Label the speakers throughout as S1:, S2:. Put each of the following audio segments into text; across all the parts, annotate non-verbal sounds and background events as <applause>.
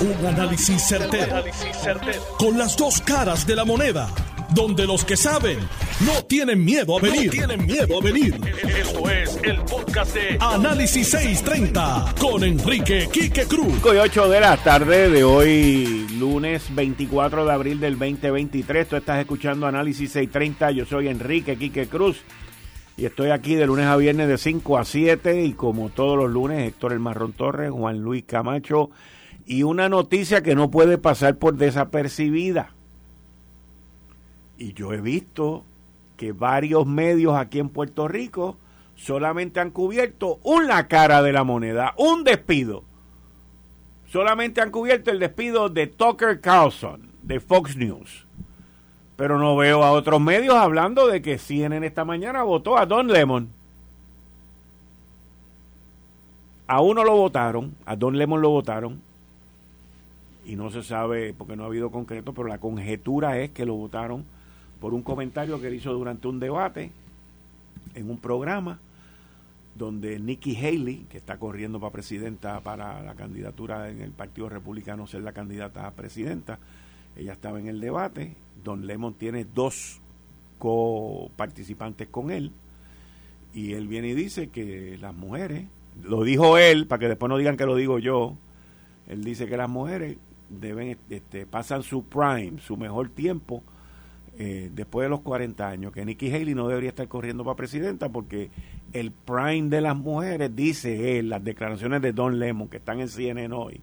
S1: Un análisis certero, Con las dos caras de la moneda. Donde los que saben no tienen miedo a venir. tienen miedo a venir. Esto es el podcast de Análisis 630 con Enrique Quique Cruz.
S2: 8 de la tarde de hoy, lunes 24 de abril del 2023. Tú estás escuchando Análisis 630. Yo soy Enrique Quique Cruz. Y estoy aquí de lunes a viernes de 5 a 7 y como todos los lunes, Héctor El Marrón Torres, Juan Luis Camacho y una noticia que no puede pasar por desapercibida. Y yo he visto que varios medios aquí en Puerto Rico solamente han cubierto una cara de la moneda, un despido. Solamente han cubierto el despido de Tucker Carlson de Fox News pero no veo a otros medios hablando de que CNN esta mañana votó a Don Lemon. A uno lo votaron, a Don Lemon lo votaron, y no se sabe porque no ha habido concreto, pero la conjetura es que lo votaron por un comentario que él hizo durante un debate en un programa donde Nikki Haley, que está corriendo para presidenta para la candidatura en el Partido Republicano, ser la candidata a presidenta, ella estaba en el debate. Don Lemon tiene dos coparticipantes con él y él viene y dice que las mujeres, lo dijo él, para que después no digan que lo digo yo, él dice que las mujeres deben este, pasan su prime, su mejor tiempo eh, después de los 40 años, que Nikki Haley no debería estar corriendo para presidenta porque el prime de las mujeres, dice él, las declaraciones de Don Lemon que están en CNN hoy,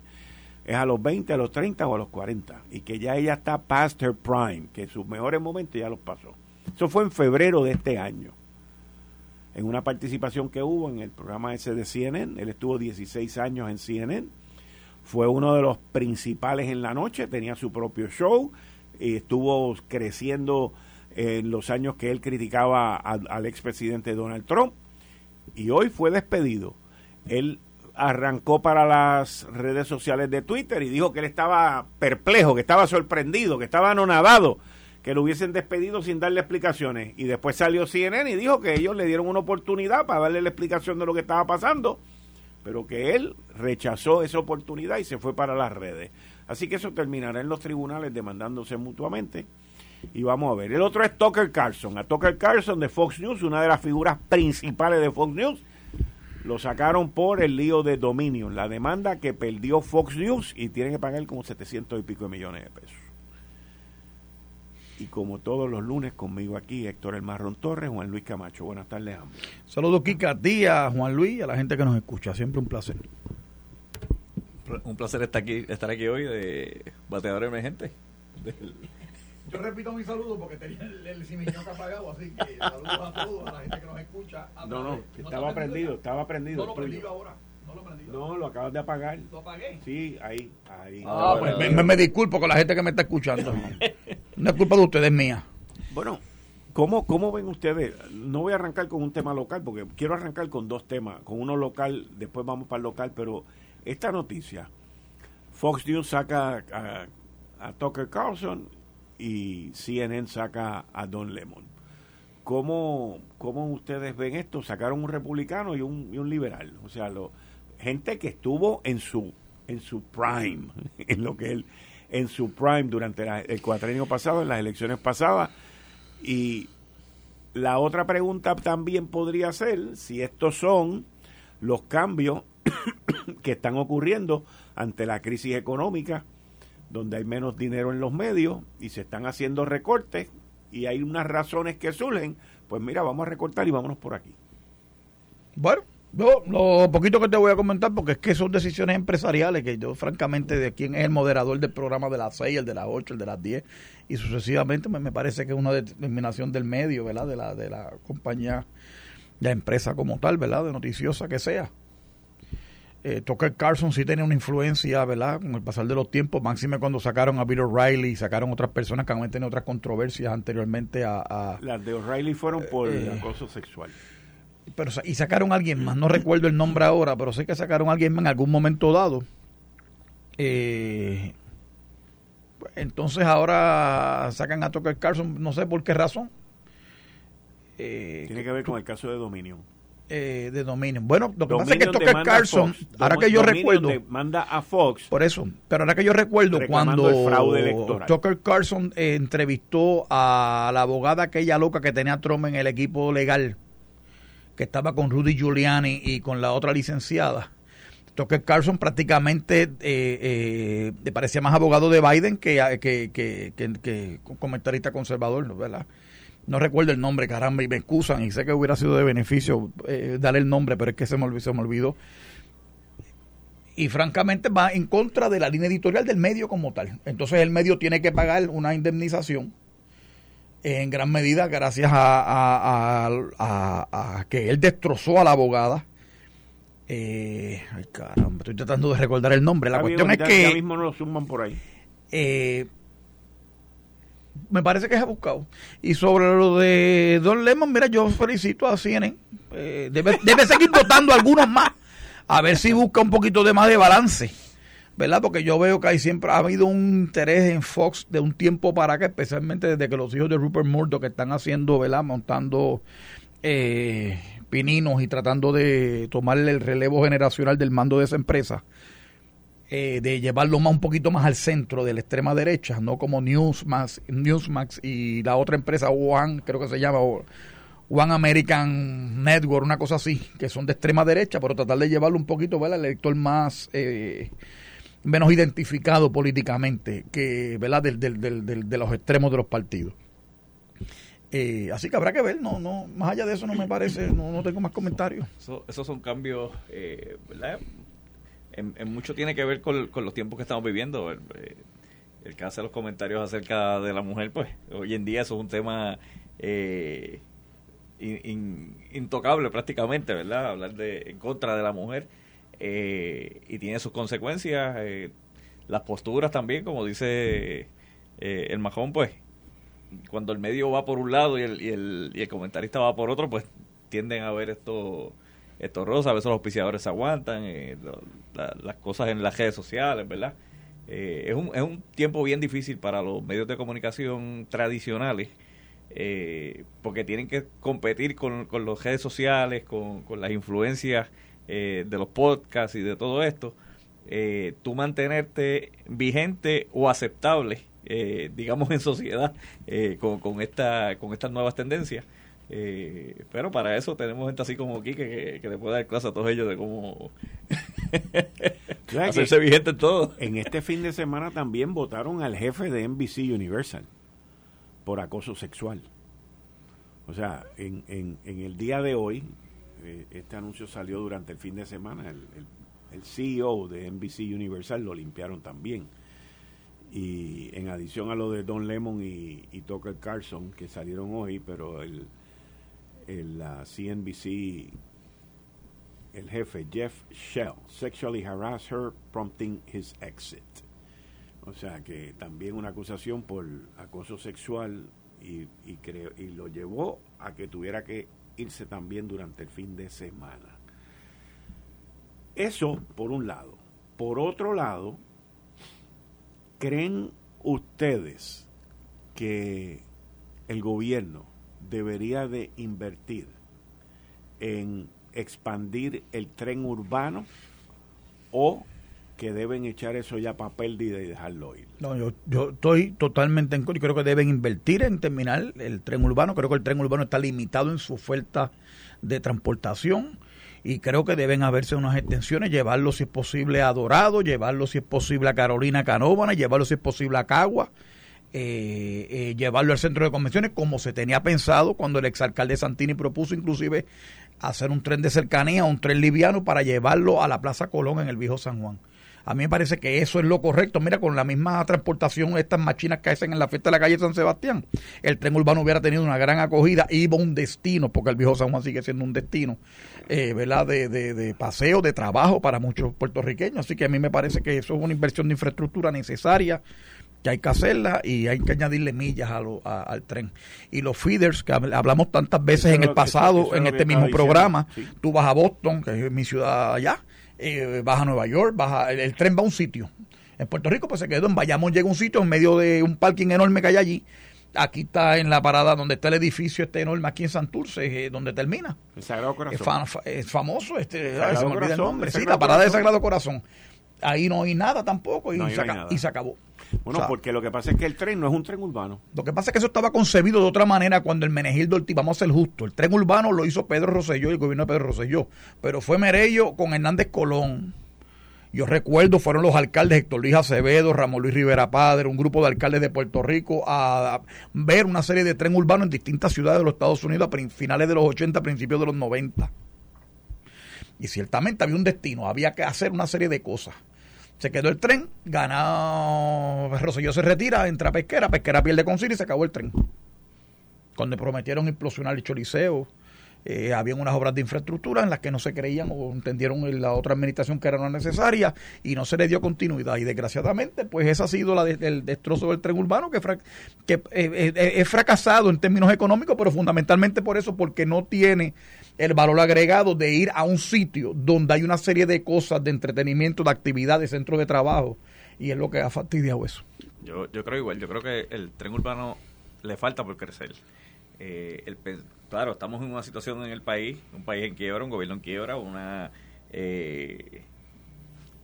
S2: es a los 20, a los 30 o a los 40. Y que ya ella está past her prime, que sus mejores momentos ya los pasó. Eso fue en febrero de este año. En una participación que hubo en el programa ese de CNN, él estuvo 16 años en CNN, fue uno de los principales en la noche, tenía su propio show y estuvo creciendo en los años que él criticaba al, expresidente Donald Trump y hoy fue despedido. Él arrancó para las redes sociales de Twitter y dijo que él estaba perplejo, que estaba sorprendido, que estaba anonadado, que lo hubiesen despedido sin darle explicaciones. Y después salió CNN y dijo que ellos le dieron una oportunidad para darle la explicación de lo que estaba pasando, pero que él rechazó esa oportunidad y se fue para las redes. Así que eso terminará en los tribunales demandándose mutuamente. Y vamos a ver. El otro es Tucker Carlson. A Tucker Carlson de Fox News, una de las figuras principales de Fox News, lo sacaron por el lío de Dominion, la demanda que perdió Fox News y tienen que pagar como 700 y pico de millones de pesos. Y como todos los lunes, conmigo aquí, Héctor El Marrón Torres, Juan Luis Camacho. Buenas tardes, ambos.
S3: Saludos, Kika, a ti, a Juan Luis y a la gente que nos escucha. Siempre un placer.
S4: Un placer estar aquí, estar aquí hoy de bateador emergente.
S3: Yo repito mi saludo porque tenía el, el apagado, así que saludos a todos, a la gente que nos escucha.
S2: no, no, estaba prendido, estaba prendido.
S3: No lo prendido ahora. No lo prendido.
S2: No, lo acabas de apagar.
S3: ¿Lo apagué?
S2: Sí, ahí, ahí.
S3: Ah, pues me, me, disculpo con la gente que me está escuchando. <laughs> no es culpa de ustedes, es mía.
S2: Bueno, ¿cómo, ¿cómo ven ustedes? No voy a arrancar con un tema local porque quiero arrancar con dos temas. Con uno local, después vamos para el local, pero esta noticia, Fox News saca a, a Tucker Carlson y CNN saca a Don Lemon. ¿Cómo, ¿Cómo ustedes ven esto? Sacaron un republicano y un, y un liberal. O sea, lo, gente que estuvo en su, en su prime, <laughs> en lo que él, en su prime durante el cuatrenio pasado, en las elecciones pasadas. Y la otra pregunta también podría ser si estos son los cambios <coughs> que están ocurriendo ante la crisis económica donde hay menos dinero en los medios y se están haciendo recortes y hay unas razones que surgen, pues mira, vamos a recortar y vámonos por aquí.
S3: Bueno, yo lo poquito que te voy a comentar, porque es que son decisiones empresariales, que yo francamente de quién es el moderador del programa de las 6, el de las 8, el de las 10, y sucesivamente me, parece que es una determinación del medio, ¿verdad? De la, de la compañía, la empresa como tal, ¿verdad? De noticiosa que sea eh, Tucker Carlson sí tiene una influencia, ¿verdad? Con el pasar de los tiempos, máxime cuando sacaron a Bill O'Reilly y sacaron otras personas que han tenido otras controversias anteriormente a...
S2: Las de O'Reilly fueron por eh, acoso sexual.
S3: Pero, y sacaron a alguien más, no recuerdo el nombre ahora, pero sé que sacaron a alguien más en algún momento dado. Eh, entonces ahora sacan a Tucker Carlson, no sé por qué razón.
S2: Tiene que ver con el caso de Dominion.
S3: eh, de dominio. Bueno, lo que pasa es que Tucker Carlson, ahora que yo recuerdo,
S2: manda a Fox.
S3: Por eso, pero ahora que yo recuerdo cuando Tucker Carlson eh, entrevistó a la abogada aquella loca que tenía Trump en el equipo legal, que estaba con Rudy Giuliani y con la otra licenciada. Tucker Carlson prácticamente eh, eh, le parecía más abogado de Biden que, que, que, comentarista conservador, ¿verdad? no recuerdo el nombre, caramba, y me excusan, y sé que hubiera sido de beneficio eh, darle el nombre, pero es que se me olvidó. Y francamente va en contra de la línea editorial del medio como tal. Entonces el medio tiene que pagar una indemnización en gran medida gracias a, a, que él destrozó a la abogada. Eh, ay caramba, estoy tratando de recordar el nombre. La cuestión es que...
S2: Ya mismo no lo suman por ahí.
S3: Eh, me parece que es buscado. Y sobre lo de Don Lemon, mira, yo felicito a CNN. Eh, debe, debe seguir votando algunos más. A ver si busca un poquito de más de balance. ¿Verdad? Porque yo veo que hay siempre ha habido un interés en Fox de un tiempo para acá, especialmente desde que los hijos de Rupert Murdoch que están haciendo, ¿verdad? Montando eh, pininos y tratando de tomarle el relevo generacional del mando de esa empresa eh, de llevarlo más un poquito más al centro de la extrema derecha, no como Newsmax, Newsmax y la otra empresa One, creo que se llama One American Network, una cosa así, que son de extrema derecha, pero tratar de llevarlo un poquito al elector más eh, menos identificado políticamente que ¿verdad? Del, del, del, de los extremos de los partidos. Eh, así que habrá que ver, no, no, más allá de eso no me parece, no, no tengo más comentarios.
S4: esos son cambios, ¿verdad? en, mucho tiene que ver con, los tiempos que estamos viviendo. El, que hace los comentarios acerca de la mujer, pues hoy en día eso es un tema eh, intocable prácticamente, ¿verdad? Hablar de en contra de la mujer eh, y tiene sus consecuencias. Eh, las posturas también, como dice el majón, pues cuando el medio va por un lado y el, y el, y el comentarista va por otro, pues tienden a ver esto esto rosa, a veces los auspiciadores se aguantan, eh, las cosas en las redes sociales, ¿verdad? Eh, es, un, es un tiempo bien difícil para los medios de comunicación tradicionales, eh, porque tienen que competir con, con las redes sociales, con, con las influencias de los podcasts y de todo esto. tú mantenerte vigente o aceptable, digamos, <laughs> en sociedad con, con, esta, con estas nuevas tendencias. Eh, pero para eso tenemos gente así como aquí que, que, le puede dar clase a todos ellos de cómo <laughs> hacerse vigente en todo.
S2: En este fin de semana también votaron al jefe de NBC Universal por acoso sexual. O sea, en, en, en el día de hoy, este anuncio salió durante el fin de semana, el, el, CEO de NBC Universal lo limpiaron también. Y en adición a lo de Don Lemon y, Tucker Carlson, que salieron hoy, pero el, el la CNBC, el jefe Jeff Shell, sexually harassed her, prompting his exit. O sea que también una acusación por acoso sexual y, y, creo, y lo llevó a que tuviera que irse también durante el fin de semana. Eso por un lado. Por otro lado, ¿creen ustedes que el gobierno debería de invertir en expandir el tren urbano o que deben echar eso ya para pérdida y dejarlo ir.
S3: No, yo, yo estoy totalmente en contra. Creo que deben invertir en terminar el tren urbano. Creo que el tren urbano está limitado en su oferta de transportación y creo que deben haberse unas extensiones, llevarlo si es posible a Dorado, llevarlo si es posible a Carolina Canóvana, llevarlo si es posible a Cagua eh, eh, llevarlo al centro de convenciones como se tenía pensado cuando el exalcalde Santini propuso inclusive hacer un tren de cercanía, un tren liviano para llevarlo a la Plaza Colón en el viejo San Juan. A mí me parece que eso es lo correcto. Mira, con la misma transportación, estas máquinas que hacen en la fiesta de la calle San Sebastián, el tren urbano hubiera tenido una gran acogida, iba un destino, porque el viejo San Juan sigue siendo un destino, eh, ¿verdad? De, de, de, paseo, de trabajo para muchos puertorriqueños. Así que a mí me parece que eso es una inversión de infraestructura necesaria que hay que hacerla y hay que añadirle millas al tren. Y los feeders, que hablamos tantas veces en el pasado, en este mismo programa, tú vas a Boston, que es mi ciudad allá, eh, vas a Nueva York, vas el, tren va a un sitio. En Puerto Rico pues se quedó en Bayamón, llega a un sitio en medio de un parking enorme que hay allí, Aquí está en la parada donde está el edificio este enorme aquí en Santurce, eh, donde termina.
S2: El Sagrado
S3: Es,
S2: Corazón.
S3: fa- es famoso, este, ay, se me olvida el nombre.
S2: el
S3: Sí, la parada del
S2: Corazón.
S3: Sagrado Corazón. Ahí no hay nada tampoco y,
S2: No,
S3: se,
S2: nada.
S3: y acabó.
S2: Bueno,
S3: O sea,
S2: porque lo que pasa es que el tren no es un tren urbano.
S3: Lo que pasa es que eso estaba concebido de otra manera cuando el Menegildo Ortiz, vamos a ser justos, el tren urbano lo hizo Pedro Rosselló y el gobierno de Pedro Rosselló, pero fue Merello con Hernández Colón. Yo recuerdo, fueron los alcaldes Héctor Luis Acevedo, Ramón Luis Rivera Padre, un grupo de alcaldes de Puerto Rico a, a ver una serie de tren urbano en distintas ciudades de los Estados Unidos a finales de los 80, principios de los 90. Y ciertamente había un destino, había que hacer una serie de cosas. Se quedó el tren, gana Rosselló se retira, entra Pesquera, Pesquera pierde con y se acabó el tren. Cuando prometieron implosionar el Choliseo, eh, habían unas obras de infraestructura en las que no se creían o entendieron en la otra administración que eran necesarias y no se le dio continuidad. Y desgraciadamente, pues ese ha sido la el destrozo del tren urbano que, que eh, eh, eh, es fracasado en términos económicos, pero fundamentalmente por eso, porque no tiene el valor agregado de ir a un sitio donde hay una serie de cosas de entretenimiento, de actividades, centros de trabajo, y es lo que ha fastidiado eso.
S4: Yo, yo creo igual, yo creo que el tren urbano le falta por crecer. Eh, claro, estamos en una situación en el país, un país en quiebra, un gobierno en quiebra, una eh,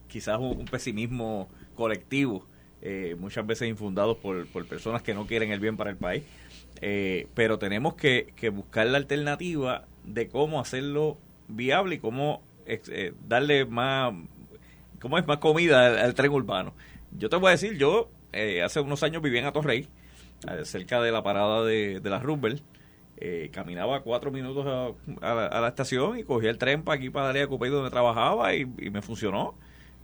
S4: quizás un, un pesimismo colectivo, eh, muchas veces infundados por, por personas que no quieren el bien para el país. Eh, pero tenemos que, que buscar la alternativa de cómo hacerlo viable y cómo eh, darle más, cómo es más comida al, tren urbano. Yo te voy a decir, yo eh, hace unos años vivía en Atorrey, eh, cerca de la parada de, de la Roosevelt. Eh, caminaba cuatro minutos a, a la, estación y cogía el tren para aquí, para Daría Cupey, donde trabajaba y, y me funcionó.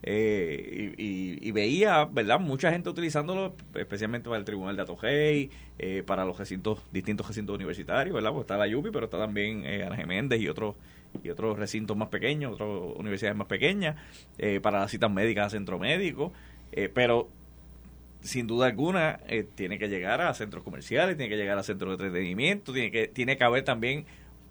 S4: Eh, y, veía, ¿verdad? Mucha gente utilizándolo, especialmente para el Tribunal de Atojei, eh, para los recintos, distintos recintos universitarios, ¿verdad? Porque está la Yupi, pero está también eh, Ana Geméndez y otros y otros recintos más pequeños, otras universidades más pequeñas, eh, para las citas médicas a centro médico, eh, pero sin duda alguna tiene que llegar a centros comerciales, tiene que llegar a centros de entretenimiento, tiene que tiene que haber también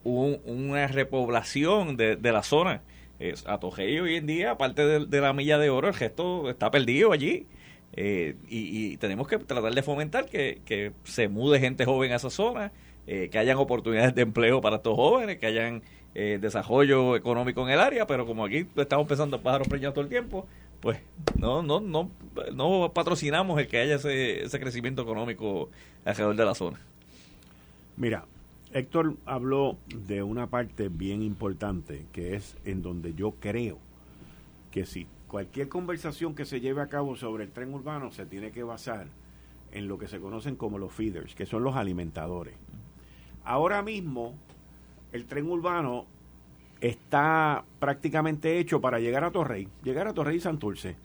S4: un- una repoblación de, de la zona. Es, Atojei hoy en día, aparte de, la milla de oro, el gesto está perdido allí. Eh, y, tenemos que tratar de fomentar que, que se mude gente joven a esa zona, eh, que hayan oportunidades de empleo para estos jóvenes, que hayan eh, desarrollo económico en el área, pero como aquí estamos pensando en pájaros preñados todo el tiempo, pues no no no no patrocinamos el que haya ese, ese crecimiento económico alrededor de la zona.
S2: Mira, Héctor habló de una parte bien importante, que es en donde yo creo que si cualquier conversación que se lleve a cabo sobre el tren urbano se tiene que basar en lo que se conocen como los feeders, que son los alimentadores. Ahora mismo, el tren urbano está prácticamente hecho para llegar a Torrey, llegar a Torrey y Santurce.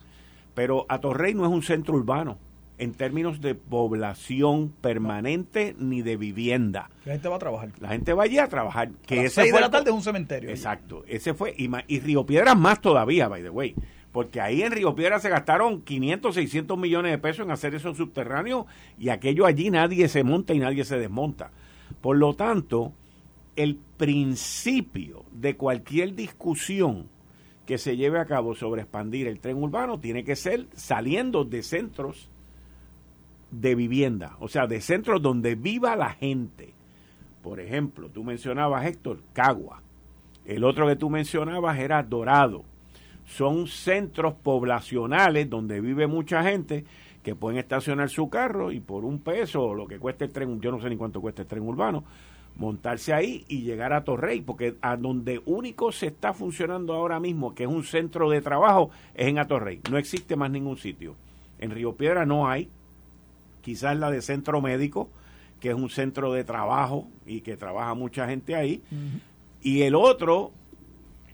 S2: Pero a Torrey no es un centro urbano en términos de población permanente ni de vivienda.
S3: La gente va a trabajar.
S2: La gente va allí a trabajar. Que
S3: a las
S2: ese
S3: seis
S2: fue
S3: de la tarde es un cementerio.
S2: Exacto, ese fue, y, y Río Piedras más todavía, by the way, porque ahí en Río Piedras se gastaron 500, 600 millones de pesos en hacer eso subterráneo y aquello allí nadie se monta y nadie se desmonta. Por lo tanto, el principio de cualquier discusión que se lleve a cabo sobre expandir el tren urbano tiene que ser saliendo de centros de vivienda, o sea, de centros donde viva la gente. Por ejemplo, tú mencionabas, Héctor, Cagua. El otro que tú mencionabas era Dorado. Son centros poblacionales donde vive mucha gente que pueden estacionar su carro y por un peso o lo que cueste el tren, yo no sé ni cuánto cuesta el tren urbano, montarse ahí y llegar a Torrey, porque a donde único se está funcionando ahora mismo, que es un centro de trabajo, es en Atorrey. No existe más ningún sitio. En Río Piedra no hay, quizás la de centro médico, que es un centro de trabajo y que trabaja mucha gente ahí. Y el otro,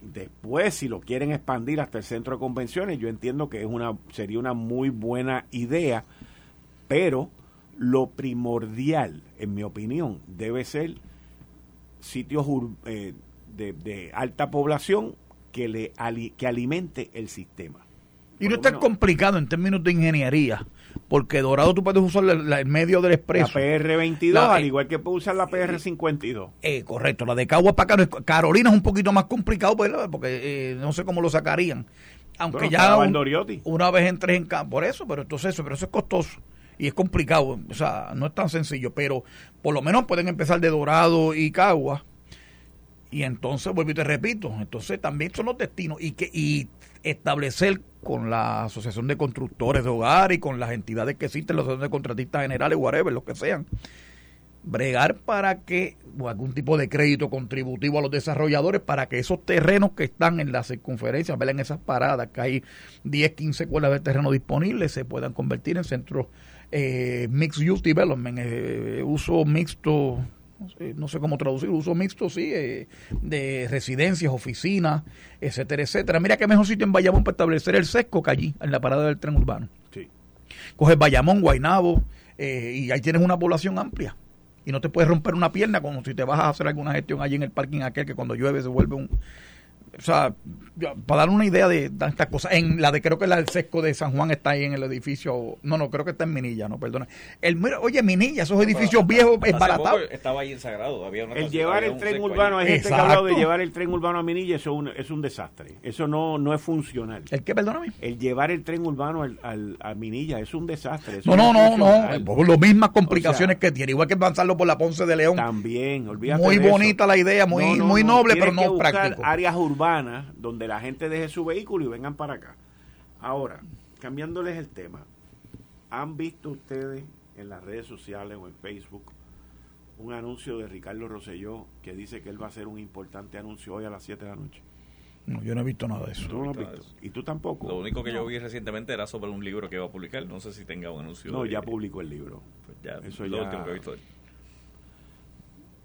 S2: después, si lo quieren expandir hasta el centro de convenciones, yo entiendo que es una, sería una muy buena idea, pero lo primordial, en mi opinión, debe ser sitios eh, de, de alta población que le que alimente el sistema.
S3: Y no es tan complicado en términos de ingeniería, porque Dorado tú puedes usar la- la- el medio del
S2: La
S3: expreso.
S2: PR22,
S3: La-
S2: al igual que puede usar la PR52.
S3: Eh, correcto, la de Caguas para acá, Carolina es un poquito más complicado, ¿verdad? porque eh, no sé cómo lo sacarían. Aunque
S2: Bueno,
S3: ya un- una vez entres en campo, por eso, pero entonces eso, pero eso es costoso. y es complicado, o sea, no es tan sencillo, pero por lo menos pueden empezar de Dorado y Cagua. Y entonces, vuelvo y te repito, entonces también son los destinos y que y establecer con la Asociación de Constructores de Hogar y con las entidades que existen, la Asociación de Contratistas Generales, whatever, los que sean, bregar para que, o algún tipo de crédito contributivo a los desarrolladores para que esos terrenos que están en la circunferencia, en esas paradas, que hay 10, 15 cuelas de terreno disponibles, se puedan convertir en centros eh, Mixed Use Development, eh, uso mixto, no sé, cómo traducir, uso mixto, sí, eh, de residencias, oficinas, etcétera, etcétera. Mira qué mejor sitio en Bayamón para establecer el sesco que allí, en la parada del tren urbano. Sí. Coges Bayamón, Guainabo, y ahí tienes una población amplia y no te puedes romper una pierna como si te vas a hacer alguna gestión allí en el parking aquel que cuando llueve se vuelve un, o sea, para dar una idea de, estas cosas, en la de creo que la del sesco de San Juan está ahí en el edificio, no, no, creo que está en Minilla, no, perdona. El, oye, Minilla, esos edificios viejos es barato.
S4: Estaba ahí en Sagrado, había una
S2: El llevar el tren urbano, hay gente que ha hablado de llevar el tren urbano a Minilla, eso es un, es un desastre. Eso no, no es funcional.
S3: ¿El qué, perdóname?
S2: El llevar el tren urbano al, a Minilla es un desastre.
S3: no, no, no, no, por las mismas complicaciones que tiene, igual que avanzarlo por la Ponce de León.
S2: También, olvídate
S3: Muy bonita la idea, muy, muy noble, pero no práctico.
S2: áreas urbanas donde la gente deje su vehículo y vengan para acá. Ahora, cambiándoles el tema, ¿han visto ustedes en las redes sociales o en Facebook un anuncio de Ricardo Rosselló que dice que él va a hacer un importante anuncio hoy a las 7 de la noche?
S3: No, yo no he visto nada de eso.
S2: ¿Y tú tampoco?
S4: Lo único que yo vi recientemente era sobre un libro que va a publicar. No sé si tenga un anuncio.
S2: No, ya publicó el libro.
S4: Pues ya, eso lo ya... que he visto.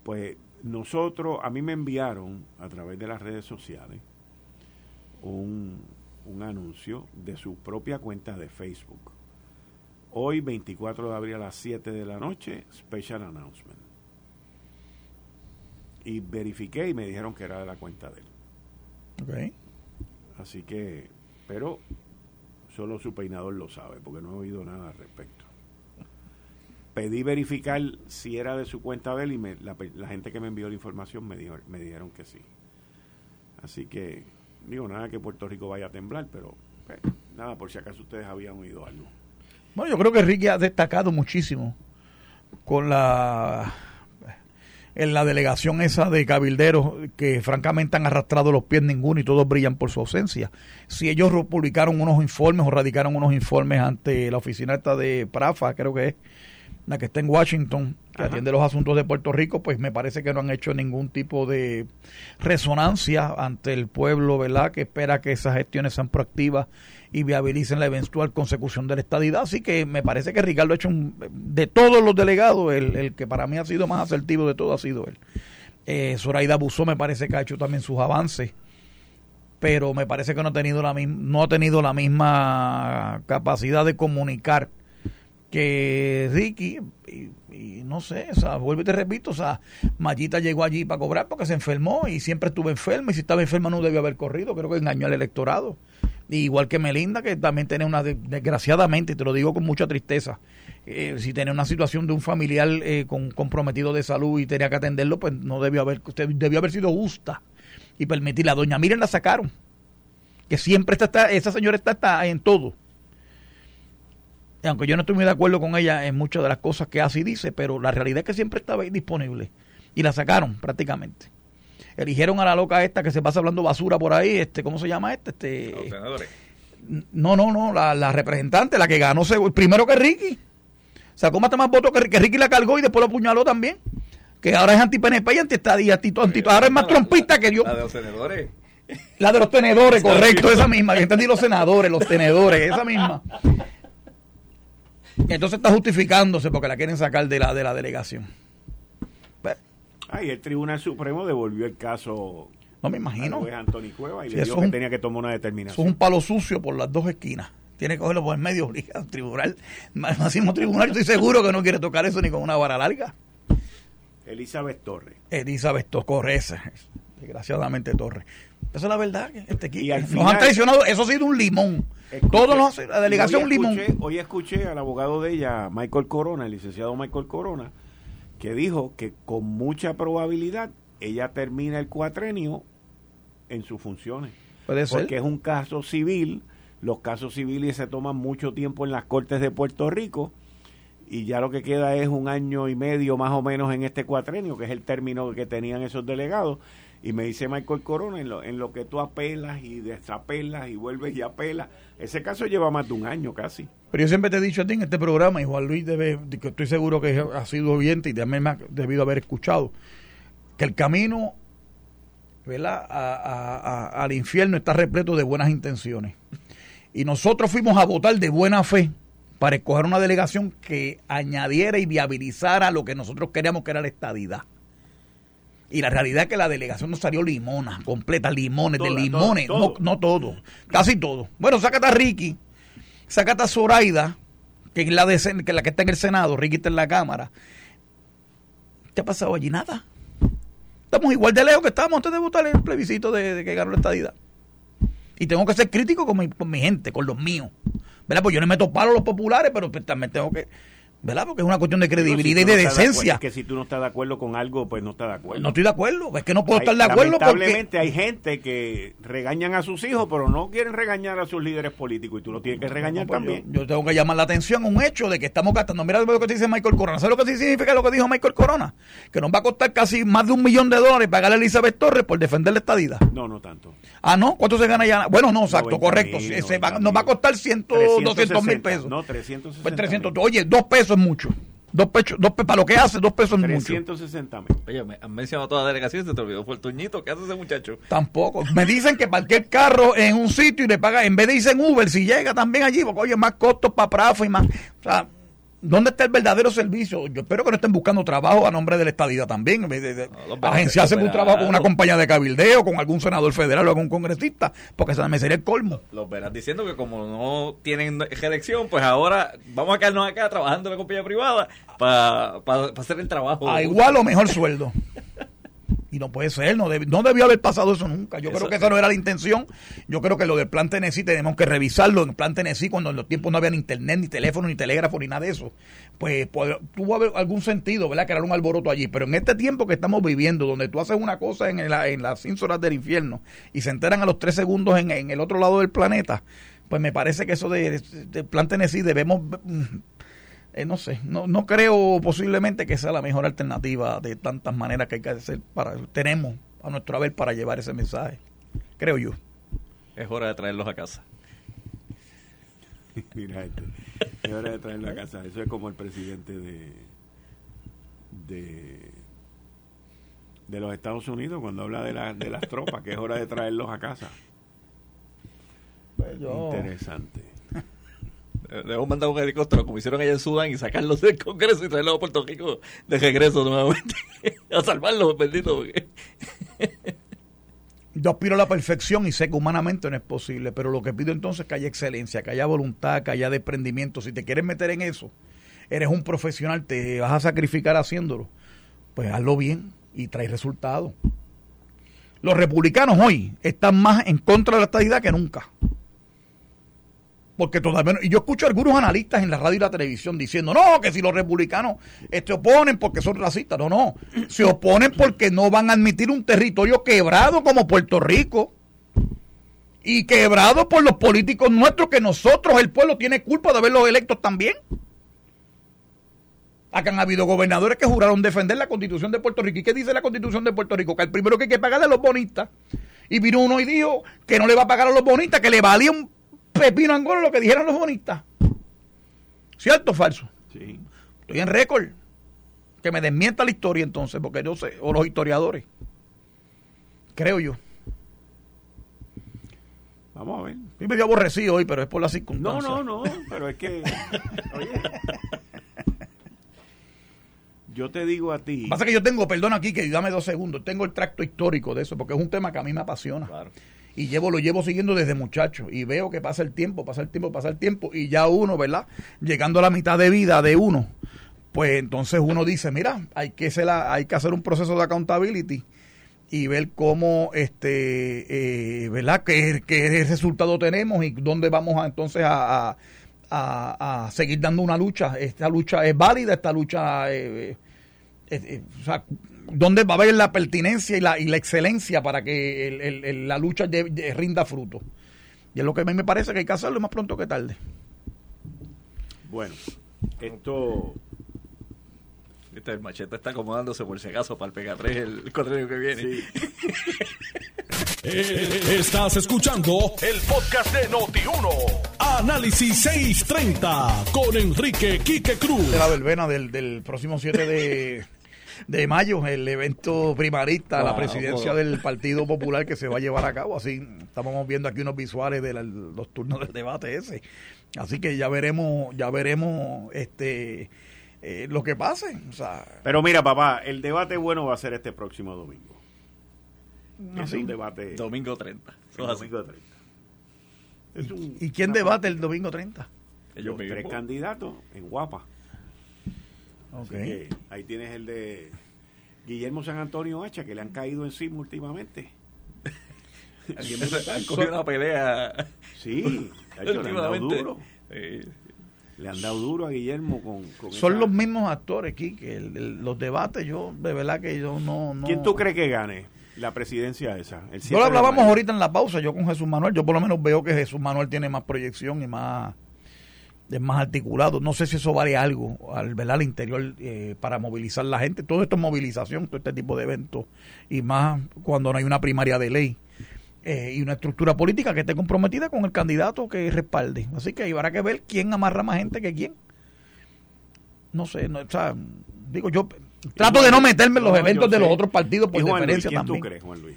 S2: Pues nosotros, a mí me enviaron a través de las redes sociales un, un anuncio de su propia cuenta de Facebook. Hoy, 24 de abril a las 7 de la noche, special announcement. Y verifiqué y me dijeron que era de la cuenta de él. Así que, pero solo su peinador lo sabe, porque no he oído nada al respecto. Pedí verificar si era de su cuenta de él y me, la, gente que me envió la información me, dijo, me dijeron que sí. Así que Digo, nada que Puerto Rico vaya a temblar, pero pues, nada, por si acaso ustedes habían oído algo.
S3: Bueno, yo creo que Ricky ha destacado muchísimo con la en la delegación esa de cabilderos que francamente han arrastrado los pies ninguno y todos brillan por su ausencia. Si ellos publicaron unos informes o radicaron unos informes ante la oficina esta de Prafa, creo que es, la que está en Washington, que atiende los asuntos de Puerto Rico, pues me parece que no han hecho ningún tipo de resonancia ante el pueblo, ¿verdad? Que espera que esas gestiones sean proactivas y viabilicen la eventual consecución de la estadidad. Así que me parece que Ricardo ha hecho un, de todos los delegados, el, el, que para mí ha sido más asertivo de todo ha sido él. Eh, Zoraida Busó me parece que ha hecho también sus avances pero me parece que no ha tenido la no ha tenido la misma capacidad de comunicar que Ricky, y, no sé, o sea, vuelvo y te repito, o sea, Mayita llegó allí para cobrar porque se enfermó y siempre estuvo enferma y si estaba enferma no debió haber corrido, creo que engañó al electorado. igual que Melinda, que también tiene una, desgraciadamente, y te lo digo con mucha tristeza, eh, si tiene una situación de un familiar eh, con, comprometido de salud y tenía que atenderlo, pues no debió haber, debió haber sido justa y permitirla. Doña Miren la sacaron, que siempre está, esa señora está, está en todo aunque yo no estoy muy de acuerdo con ella en muchas de las cosas que hace y dice, pero la realidad es que siempre estaba ahí disponible. Y la sacaron prácticamente. Eligieron a la loca esta que se pasa hablando basura por ahí, este, ¿cómo se llama este? este no, no, no, la, representante, la que ganó primero que Ricky. Sacó más, más votos que, que, Ricky la cargó y después lo apuñaló también. Que ahora es anti-PNP y anti-estadía, anti, anti, ahora es más trompista que yo.
S4: La de los senadores.
S3: La de los tenedores, correcto, esa misma. Yo entendí los senadores, los tenedores, esa misma. <laughs> Entonces está justificándose porque la quieren sacar de la, de la delegación.
S2: Ay, el Tribunal Supremo devolvió el caso.
S3: No me imagino.
S2: Anthony Cueva y le dijo que tenía que tomar una determinación.
S3: es un palo sucio por las dos esquinas. Tiene que cogerlo por el medio <laughs> obligado. Tribunal, máximo tribunal, yo estoy seguro que no quiere tocar eso ni con una vara larga.
S2: Elizabeth Torres.
S3: Elizabeth Torres, desgraciadamente Torres. Esa es la verdad. Este y nos han traicionado. Eso ha sido un limón. Todos los, la delegación un limón.
S2: Hoy escuché al abogado de ella, Michael Corona, el licenciado Michael Corona, que dijo que con mucha probabilidad ella termina el cuatrenio en sus funciones.
S3: Puede ser.
S2: Porque es un caso civil. Los casos civiles se toman mucho tiempo en las cortes de Puerto Rico y ya lo que queda es un año y medio más o menos en este cuatrenio, que es el término que tenían esos delegados. Y me dice Michael Corona, en lo, en lo que tú apelas y desapelas y vuelves y apelas, ese caso lleva más de un año casi.
S3: Pero yo siempre te he dicho a ti en este programa, y Juan Luis debe, que estoy seguro que ha sido oyente y también me ha debido haber escuchado, que el camino ¿verdad? al infierno está repleto de buenas intenciones. Y nosotros fuimos a votar de buena fe para escoger una delegación que añadiera y viabilizara lo que nosotros queríamos que era la estadidad. Y la realidad es que la delegación nos salió limona, completa, limones, de limones, No, no todo, casi todo. Bueno, sácate a Ricky, sácate a Zoraida, que es la, de, que la que está en el Senado, Ricky está en la Cámara. ¿Qué ha pasado allí? Nada. Estamos igual de lejos que estábamos antes de votar el plebiscito de, que ganó la estadidad. Y tengo que ser crítico con mi, con mi gente, con los míos. ¿verdad? Pues yo no meto palo a los populares, pero pues también tengo que ¿verdad? Porque es una cuestión de credibilidad y de decencia.
S2: es que si tú no estás de acuerdo con algo, pues no estás de acuerdo.
S3: No estoy de acuerdo, es que no puedo estar de acuerdo
S2: lamentablemente hay gente que regañan a sus hijos, pero no quieren regañar a sus líderes políticos y tú lo tienes que regañar pues también.
S3: Yo, tengo que llamar la atención a un hecho de que estamos gastando, mira lo que dice Michael Corona, ¿sabes lo que significa lo que dijo Michael Corona? Que nos va a costar casi más de un millón de dólares pagarle a Elizabeth Torres por defender la estadía.
S2: No, no tanto.
S3: Ah, ¿no? ¿Cuánto se gana ya? Bueno, no, exacto, correcto. se nos va a costar 100, 200 mil pesos.
S2: No, 360.
S3: Pues 300, oye, dos pesos es mucho. Dos pesos, dos para lo que hace, dos pesos es mucho.
S2: 360 mil.
S4: Oye, me han mencionado toda la delegación se te olvidó. Fue el tuñito. ¿Qué hace ese muchacho?
S3: Tampoco. Me dicen que el carro en un sitio y le paga, en vez de irse en Uber, si llega también allí, porque oye, más costos para Prafa y más. O sea, ¿Dónde está el verdadero servicio? Yo espero que no estén buscando trabajo a nombre de la estadía también. De, agenciarse un trabajo con una compañía de cabildeo, con algún senador federal o algún congresista, porque eso me sería el colmo.
S4: Los verás diciendo que como no tienen elección, pues ahora vamos a quedarnos acá trabajando en la compañía privada para hacer el trabajo.
S3: A igual o mejor sueldo. <laughs> Y no puede ser, no, no debió haber pasado eso nunca. Yo creo que esa no era la intención. Yo creo que lo del plan Tennessee tenemos que revisarlo. En el plan Tennessee, cuando en los tiempos no había ni internet, ni teléfono, ni telégrafo, ni nada de eso, pues, pues tuvo algún sentido, ¿verdad? Crear un alboroto allí. Pero en este tiempo que estamos viviendo, donde tú haces una cosa en, la, en las horas del infierno y se enteran a los tres segundos en, el otro lado del planeta, pues me parece que eso del de plan Tennessee debemos eh, no sé, no, no creo posiblemente que sea la mejor alternativa de tantas maneras que hay que hacer para tenemos a nuestro haber para llevar ese mensaje. Creo yo.
S4: Es hora de traerlos a casa. <laughs>
S2: Mira esto. Es hora de traerlos a casa. Eso es como el presidente de de de los Estados Unidos cuando habla de, la, de las tropas, que es hora de traerlos a casa. Pues Interesante.
S4: Debemos mandar un helicóptero como hicieron allá en Sudán y sacarlos del Congreso y traerlos a Puerto Rico de regreso nuevamente <laughs> a salvarlos, bendito. <laughs>
S3: Yo aspiro a la perfección y sé que humanamente no es posible, pero lo que pido entonces es que haya excelencia, que haya voluntad, que haya desprendimiento. Si te quieres meter en eso, eres un profesional, te vas a sacrificar haciéndolo, pues hazlo bien y trae resultados. Los republicanos hoy están más en contra de la estadidad que nunca porque todavía y yo escucho a algunos analistas en la radio y la televisión diciendo no que si los republicanos se este, oponen porque son racistas no no se oponen porque no van a admitir un territorio quebrado como Puerto Rico. Y quebrado por los políticos nuestros que nosotros el pueblo tiene culpa de haberlos electos también. Acá han habido gobernadores que juraron defender la constitución de Puerto Rico. Y qué dice la constitución de Puerto Rico que el primero que hay que pagarle a los bonistas. Y vino uno y dijo que no le va a pagar a los bonistas que le valía un pepino angolo lo que dijeron los bonistas. ¿Cierto o falso?
S2: Sí.
S3: Estoy en récord. Que me desmienta la historia entonces, porque yo sé, o los historiadores. Creo yo.
S2: Vamos a ver.
S3: Yo me dio aborrecido hoy, pero es por la circunstancia.
S2: No, no, no, pero es que. <laughs> oye. Yo te digo a ti.
S3: Pasa que yo tengo, perdón aquí, que dame dos segundos. Tengo el tracto histórico de eso, porque es un tema que a mí me apasiona. Claro y llevo lo llevo siguiendo desde muchacho y veo que pasa el tiempo, pasa el tiempo, pasa el tiempo y ya uno, ¿verdad? Llegando a la mitad de vida de uno, pues entonces uno dice, mira, hay que hacer, hay que hacer un proceso de accountability y ver cómo, este, eh, ¿verdad? ¿Qué, ¿Qué, resultado tenemos y dónde vamos a, entonces a, a, seguir dando una lucha. Esta lucha es válida, esta lucha, eh, eh, o sea, dónde va a haber la pertinencia y la, y la excelencia para que la lucha rinda fruto. Y es lo que a mí me parece que hay que hacerlo más pronto que tarde.
S2: Bueno, esto
S4: Este, el machete está acomodándose por si acaso para el Pega 3 el, el cuatrienio que viene.
S2: sí. <laughs>
S1: Estás escuchando el podcast de Noti1. Análisis 630 con Enrique Quique Cruz.
S3: de la verbena del, del próximo 7 de, de mayo, el evento primarista, la presidencia
S4: wow.
S3: del Partido Popular que se va a llevar a cabo. Así estamos viendo aquí unos visuales de la- los turnos del debate ese. Así que ya veremos, ya veremos este eh, lo que pase. O sea,
S2: Pero mira, papá, el debate bueno va a ser este próximo domingo. Es
S3: así.
S2: un debate.
S4: Domingo 30. Eso
S2: el
S4: es así.
S2: domingo 30. Es un-
S3: ¿Y quién debate el domingo 30?
S4: Ellos
S2: los tres
S4: mismos.
S2: candidatos en Guapa.
S3: Ok.
S2: Así que ahí tienes el de Guillermo San Antonio Hacha, que le han caído encima últimamente. <laughs>
S4: Han cogido una pelea
S2: Sí, <laughs> tacho, le han dado
S4: últimamente.
S2: duro. Le han dado duro a Guillermo con, con
S3: Son
S2: esa-
S3: los mismos actores aquí, que el- el- los debates, yo de verdad que yo no... no
S2: ¿Quién tú crees que gane la presidencia esa? El 7
S3: Yo lo hablábamos ahorita en la pausa, yo con Jesús Manuel, yo por lo menos veo que Jesús Manuel tiene más proyección y más es más articulado. No sé si eso vale algo al ver al interior eh, para movilizar la gente. Todo esto es movilización, todo este tipo de eventos y más cuando no hay una primaria de ley eh, y una estructura política que esté comprometida con el candidato que respalde. Así que ahí habrá que ver quién amarra más gente que quién. No sé, no, o sea, digo yo trato de no meterme en los
S2: No,
S3: eventos de los otros partidos por
S2: ¿Y Juan Luis,
S3: diferencia
S2: ¿quién
S3: también.
S2: tú crees, Juan Luis?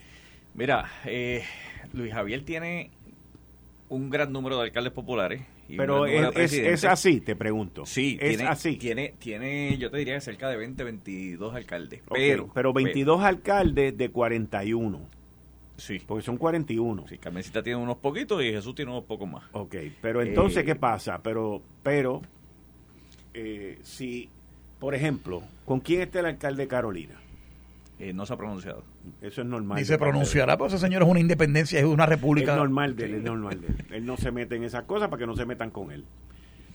S4: Mira, eh, Luis Javier tiene un gran número de alcaldes populares.
S2: Pero es, es, así, te pregunto.
S4: Sí,
S2: es
S4: tiene,
S2: así.
S4: Tiene, tiene, yo te diría que cerca de 20, 22 alcaldes. Pero,
S2: pero 22 alcaldes de 41,
S4: sí,
S2: porque son 41.
S4: sí, Carmencita tiene unos poquitos y Jesús tiene unos pocos más.
S2: Ok, pero entonces,
S4: Eh,
S2: ¿qué pasa? Pero, pero, eh, si, por ejemplo, ¿con quién está el alcalde de Carolina?
S4: Eh, no se ha pronunciado.
S2: Eso es normal.
S3: Ni
S2: de
S3: se pronunciará, pues ese señor es una independencia, es una república.
S2: Es normal de él, es normal de él. Él no se mete en esas cosas para que no se metan con él.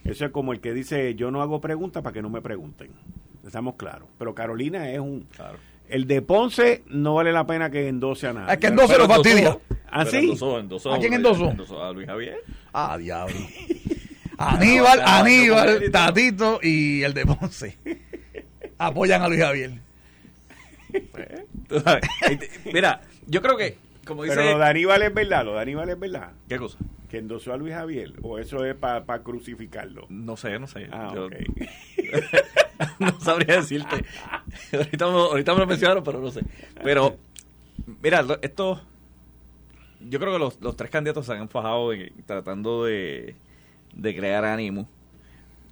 S2: Eso es como el que dice, yo no hago preguntas para que no me pregunten. Estamos claros. Pero Carolina es un...
S4: Claro.
S2: El de Ponce no vale la pena que endose a nadie.
S3: Es que endose lo fastidia.
S2: ¿Ah,
S4: Pero
S2: sí?
S4: endosó, endosó,
S3: ¿A quién endosó?
S4: endosó a Luis Javier.
S3: Ah, diablo. Aníbal, Aníbal. Tatito y el de Ponce. Apoyan a Luis Javier.
S4: Tú sabes, ahí te- Mira, yo creo que, como dice...
S2: Pero lo de Aníbal es verdad, lo de Aníbal es verdad.
S4: ¿Qué cosa?
S2: Que endosó a Luis Javier. O eso es para crucificarlo.
S4: No sé, no sé.
S2: Ah,
S4: Yo- <laughs> no sabría decirte. ahorita, me, ahorita me lo mencionaron, pero no sé. Pero, mira, esto. Yo creo que los, los tres candidatos se han enfajado en- tratando de, de crear ánimo.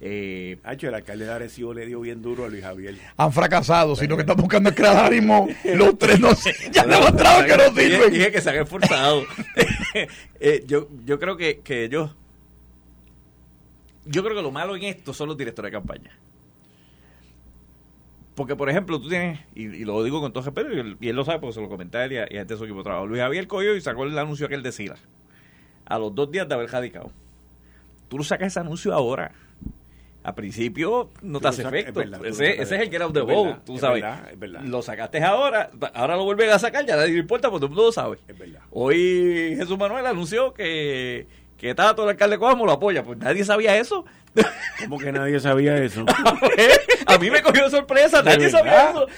S4: Eh,
S2: Hacho, el alcalde de Arecibo le dio bien duro a Luis Javier.
S3: Han fracasado, sino que están buscando es crear ánimo. <laughs> Los tres no sé. Ya han demostrado que no
S4: dije,
S3: sirven.
S4: dije que se han esforzado. <laughs> Eh, yo, yo creo que, que ellos. Yo creo que lo malo en esto son los directores de campaña. Porque, por ejemplo, tú tienes, y, y lo digo con todo respeto, y él, y él lo sabe porque se lo comenté a él y a, y a gente de su equipo de trabajo. Luis Javier cogió y sacó el anuncio aquel de Sila. A los dos días de haber radicado. Tú lo sacas ese anuncio ahora. A principio no te hace efecto.
S2: es verdad,
S4: ese, es el get out the vote, tú
S2: es
S4: sabes.
S2: verdad, es verdad.
S4: Lo sacaste ahora, ahora lo vuelven a sacar, ya nadie le importa porque todo el mundo lo sabe.
S2: Es verdad.
S4: Hoy Jesús Manuel anunció que, que Tato, el alcalde de Coamo, lo apoya. Pues nadie sabía eso. <laughs>
S2: ¿Cómo que nadie sabía eso? <laughs>
S4: a mí me cogió de sorpresa,
S2: ¿De
S4: nadie sabía eso. <laughs>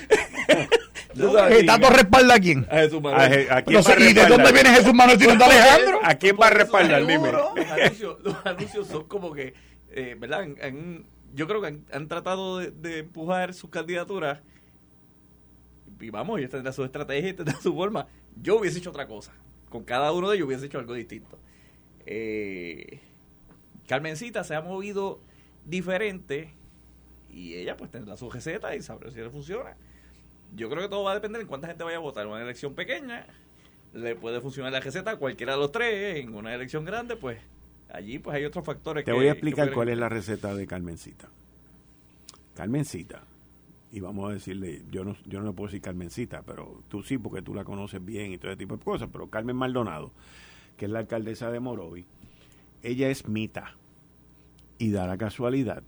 S3: Eh, ¿Tato respalda a quién?
S4: a Jesús
S2: ¿A,
S4: Manuel.
S2: a quién
S3: No sé,
S2: va a
S3: ¿Y de dónde viene Jesús Manuel si no está Alejandro?
S2: ¿A quién va a respaldar? Dime.
S4: Los anuncios, los anuncios son como que, eh, ¿verdad? Han- yo creo que han, han tratado de, de empujar sus candidaturas. Y vamos, ellos tendrán su estrategia y tendrán su forma. Yo hubiese hecho otra cosa. Con cada uno de ellos hubiese hecho algo distinto. Eh, Carmencita se ha movido diferente y ella pues tendrá su receta y sabrá si le funciona. Yo creo que todo va a depender en cuánta gente vaya a votar. En una elección pequeña le puede funcionar la receta a cualquiera de los tres. En una elección grande, pues allí pues hay otros factores
S2: Te
S4: que-
S2: voy a explicar
S4: pueden-
S2: cuál es la receta de Carmencita. Carmencita, y vamos a decirle, yo no, yo no le puedo decir Carmencita, pero tú sí, porque tú la conoces bien y todo ese tipo de cosas, pero Carmen Maldonado, que es la alcaldesa de Morovi, ella es mita. Y da la casualidad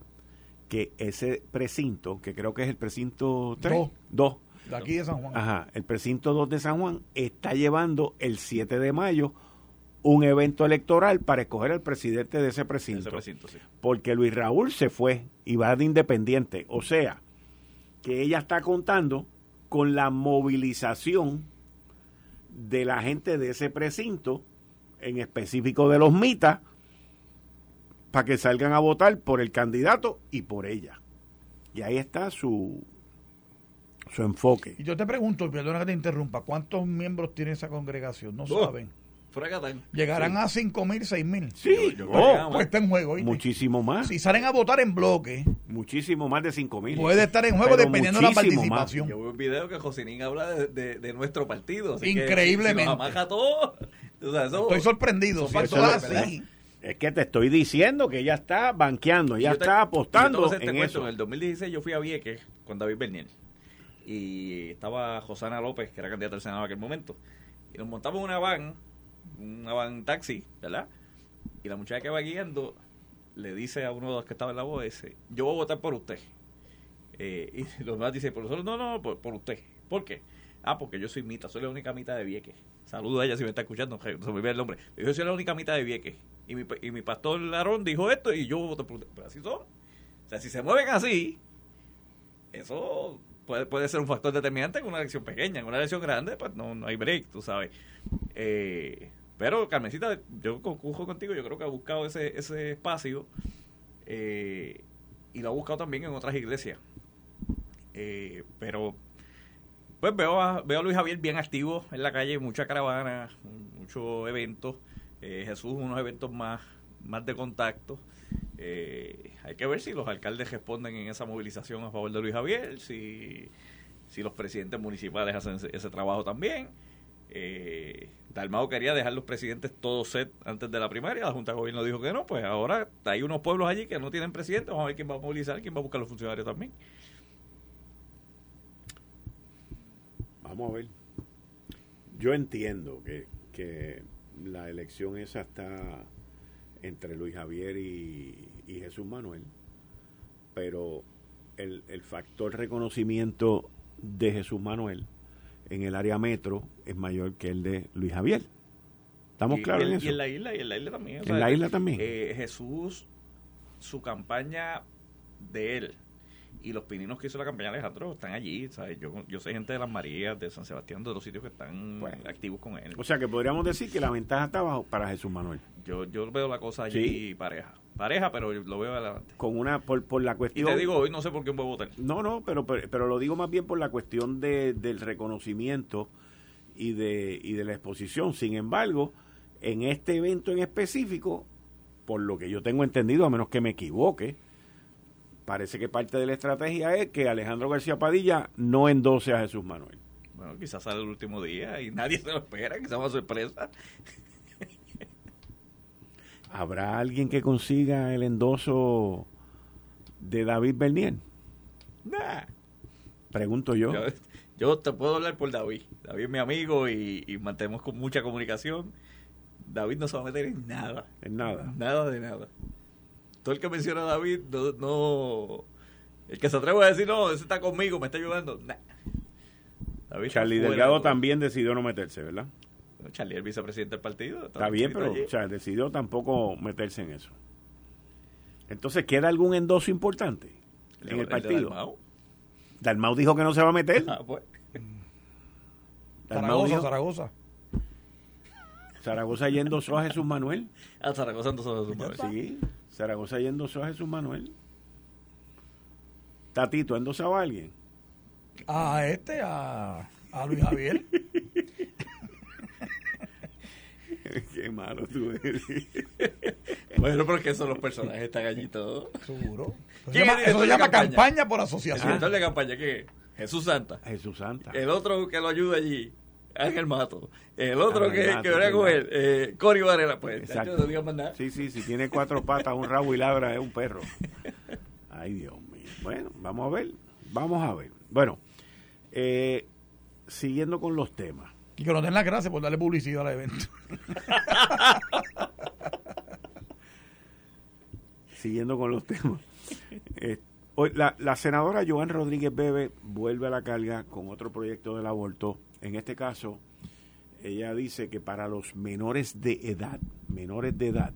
S2: que ese precinto, que creo que es el precinto 3,
S3: Dos.
S2: 2,
S3: De aquí de San Juan.
S2: Ajá, el precinto 2 de San Juan está llevando el 7 de mayo un evento electoral para escoger al presidente de ese precinto. Porque Luis Raúl se fue y va de independiente. O sea, que ella está contando con la movilización de la gente de ese precinto, en específico de los mitas, para que salgan a votar por el candidato y por ella. Y ahí está su, su enfoque.
S3: Y yo te pregunto, perdona que te interrumpa, ¿cuántos miembros tiene esa congregación? No saben. Llegarán a 5 mil, 6 mil.
S2: Sí,
S3: pues está en juego.
S2: Muchísimo más.
S3: Si salen a votar en bloque.
S2: Muchísimo más de 5 mil.
S3: Puede estar en juego dependiendo de la participación.
S4: Yo veo un video que Josinín habla de, de, nuestro partido.
S3: Increíblemente. <laughs> Estoy sorprendido.
S2: Es que te estoy diciendo que ella está banqueando, ya está apostando en eso.
S4: En el 2016 yo fui a Vieques con David Bernier y estaba Josana López, que era candidata al Senado en aquel momento. Y nos montamos en una van una van taxi, ¿verdad? Y la muchacha que va guiando le dice a uno de los que estaba en la voz ese, yo voy a votar por usted. Eh, y <laughs> los demás dicen, por nosotros, no, no, por, por, usted. ¿Por qué? Ah, porque yo soy mita, soy la única mita de Vieques. Saludo a ella si me está escuchando, se me el nombre. Yo soy la única mita de Vieques. Y mi, y mi pastor Larón dijo esto y yo voto por usted. Pues así son. O sea, si se mueven así, eso puede, puede ser un factor determinante en una elección pequeña. En una elección grande, pues no, no hay break, tú sabes. Eh, pero Carmencita, yo concujo contigo, yo creo que ha buscado ese, ese espacio eh, y lo ha buscado también en otras iglesias. Eh, pero pues veo a, veo a Luis Javier bien activo en la calle, mucha caravana, muchos eventos. Eh, Jesús, unos eventos más, más de contacto. hay que ver si los alcaldes responden en esa movilización a favor de Luis Javier, si, si los presidentes municipales hacen ese, trabajo también. Eh, Dalmao quería dejar los presidentes todos set antes de la primaria, la Junta de Gobierno dijo que no, pues ahora hay unos pueblos allí que no tienen presidente, vamos a ver quién va a movilizar, quién va a buscar los funcionarios también.
S2: Vamos a ver. Yo entiendo que, que la elección esa está entre Luis Javier y, y Jesús Manuel, pero el, el factor reconocimiento de Jesús Manuel en el área metro es mayor que el de Luis Javier. ¿Estamos claros en eso?
S4: Y en la isla, y en la isla también.
S2: en la isla también.
S4: Eh, Jesús, su campaña de él y los pininos que hizo la campaña Alejandro están allí. ¿sabes? Yo, yo sé gente de las Marías, de San Sebastián, de los sitios que están activos con él.
S2: O sea que podríamos decir que la ventaja estaba para Jesús Manuel.
S4: Yo, yo veo la cosa allí pareja pareja, pero lo veo adelante.
S2: Con una, por, por la cuestión...
S4: Y te digo, hoy no sé por qué voy a votar.
S2: No, no, pero, pero, lo digo más bien por la cuestión de, del reconocimiento y de, y de la exposición. Sin embargo, en este evento en específico, por lo que yo tengo entendido, a menos que me equivoque, parece que parte de la estrategia es que Alejandro García Padilla no endose a Jesús Manuel.
S4: Bueno, quizás sale el último día y nadie se lo espera, quizás una sorpresa.
S2: ¿Habrá alguien que consiga el endoso de David Bernier?
S4: Nah.
S2: Pregunto yo.
S4: yo. Te puedo hablar por David. David es mi amigo y, mantenemos con mucha comunicación. David no se va a meter en nada.
S2: En nada.
S4: Nada de nada. Todo el que menciona a David no, el que se atreve a decir, no, ese está conmigo, me está ayudando. Nah.
S2: Charlie Delgado también decidió no meterse, ¿verdad?
S4: Charlie, el vicepresidente del partido.
S2: Está bien, pero decidió tampoco meterse en eso. Entonces, ¿queda algún endoso importante en el, partido? Dalmau. dijo que no se va a meter. Ah, pues.
S3: Zaragoza, Zaragoza.
S2: Zaragoza yendo a Jesús Manuel.
S4: A ah, Zaragoza endosó a Jesús Manuel.
S2: Sí, Zaragoza yendo a Jesús Manuel. Tatito, ¿endosaba a alguien?
S3: A este, a, a Luis Javier. <laughs>
S2: Qué malo tú eres. <laughs>
S4: bueno, porque son los personajes están allí todos.
S3: Seguro. Eso se llama, campaña? por asociación.
S4: ¿El de campaña qué? Jesús Santa.
S2: Jesús Santa.
S4: El otro que lo ayuda allí, Ángel Mato. El otro que, Mato, que con él, eh, Cory Varela. Pues,
S2: Exacto. Sí, sí, si tiene cuatro patas, un rabo y labra, es un perro. <laughs> Ay, Dios mío. Bueno, vamos a ver. Vamos a ver. Bueno, eh, siguiendo con los temas.
S3: Y que nos den las gracias por darle publicidad al evento. <laughs>
S2: Siguiendo con los temas. Eh, hoy, la, la, senadora Joan Rodríguez Bebe vuelve a la carga con otro proyecto del aborto. En este caso, ella dice que para los menores de edad, menores de edad,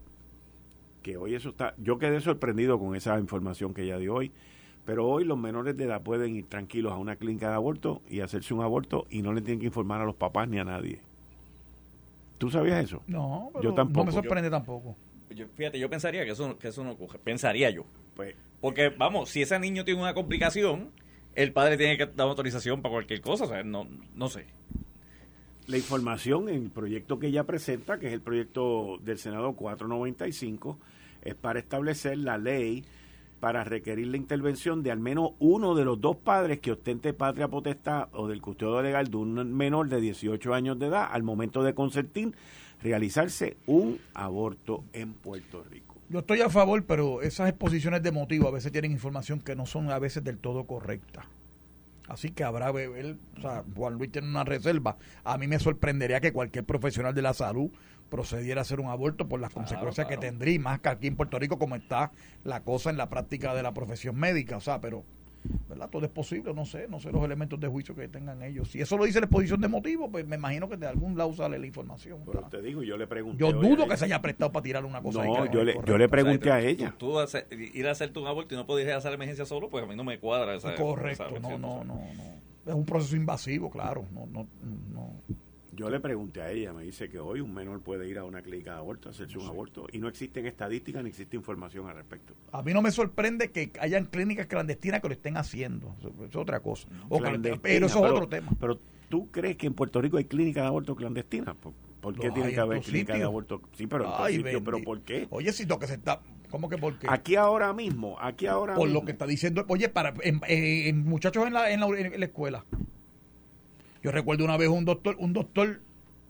S2: que hoy eso está, yo quedé sorprendido con esa información que ella dio hoy, pero hoy los menores de edad pueden ir tranquilos a una clínica de aborto y hacerse un aborto y no le tienen que informar a los papás ni a nadie. ¿Tú sabías eso?
S3: No,
S2: yo tampoco.
S3: No me sorprende tampoco.
S4: Yo, fíjate, yo pensaría que eso, que eso no ocurre. Pensaría yo.
S2: Pues,
S4: Porque, vamos, si ese niño tiene una complicación, el padre tiene que dar autorización para cualquier cosa. O sea, no, no sé.
S2: la información en el proyecto que ella presenta, que es el proyecto del Senado 495, es para establecer la ley para requerir la intervención de al menos uno de los dos padres que ostente patria potestad o del custodio legal de un menor de 18 años de edad al momento de consentir realizarse un aborto en Puerto Rico.
S3: Yo estoy a favor, pero esas exposiciones de motivo a veces tienen información que no son a veces del todo correcta. Así que habrá, él, o sea, Juan Luis tiene una reserva. A mí me sorprendería que cualquier profesional de la salud procediera a hacer un aborto por las
S4: Claro,
S3: consecuencias
S4: claro.
S3: que tendría, y más que aquí en Puerto Rico como está la cosa en la práctica de la profesión médica. O sea, pero, ¿verdad? Todo es posible, no sé, no sé los elementos de juicio que tengan ellos. Si eso lo dice la exposición de motivo, pues me imagino que de algún lado sale la información.
S2: Pero te digo, yo le pregunté.
S3: Yo dudo
S2: ella.
S3: que se haya prestado para tirar una cosa ahí
S2: No, yo le, yo le pregunté
S4: O sea,
S2: a ella.
S4: Tú, tú hacer- ir a hacerte un aborto y no poder hacer emergencia solo, pues a mí no me cuadra. esa-
S3: Correcto,
S4: esa
S3: no, no, no, no. Es un proceso invasivo, claro. No, no, no.
S2: Yo le pregunté a ella, me dice que hoy un menor puede ir a una clínica de aborto, hacerse un aborto, y no existen estadísticas ni existe información al respecto.
S3: A mí no me sorprende que hayan clínicas clandestinas que lo estén haciendo. Eso, es otra cosa. O pero eso es
S2: pero-
S3: otro tema.
S2: Pero tú crees que en Puerto Rico hay clínicas de aborto clandestinas? ¿Por, por qué tiene que haber clínicas de aborto? Sí, pero en
S3: Ay,
S2: sitios, pero. ¿por qué?
S3: Oye, si lo que se está. ¿Cómo que por qué?
S2: Aquí ahora mismo, aquí ahora
S3: por
S2: mismo.
S3: lo que está diciendo. Oye, para en, en- en muchachos en la, en, la, en la escuela. Yo recuerdo una vez un doctor, un doctor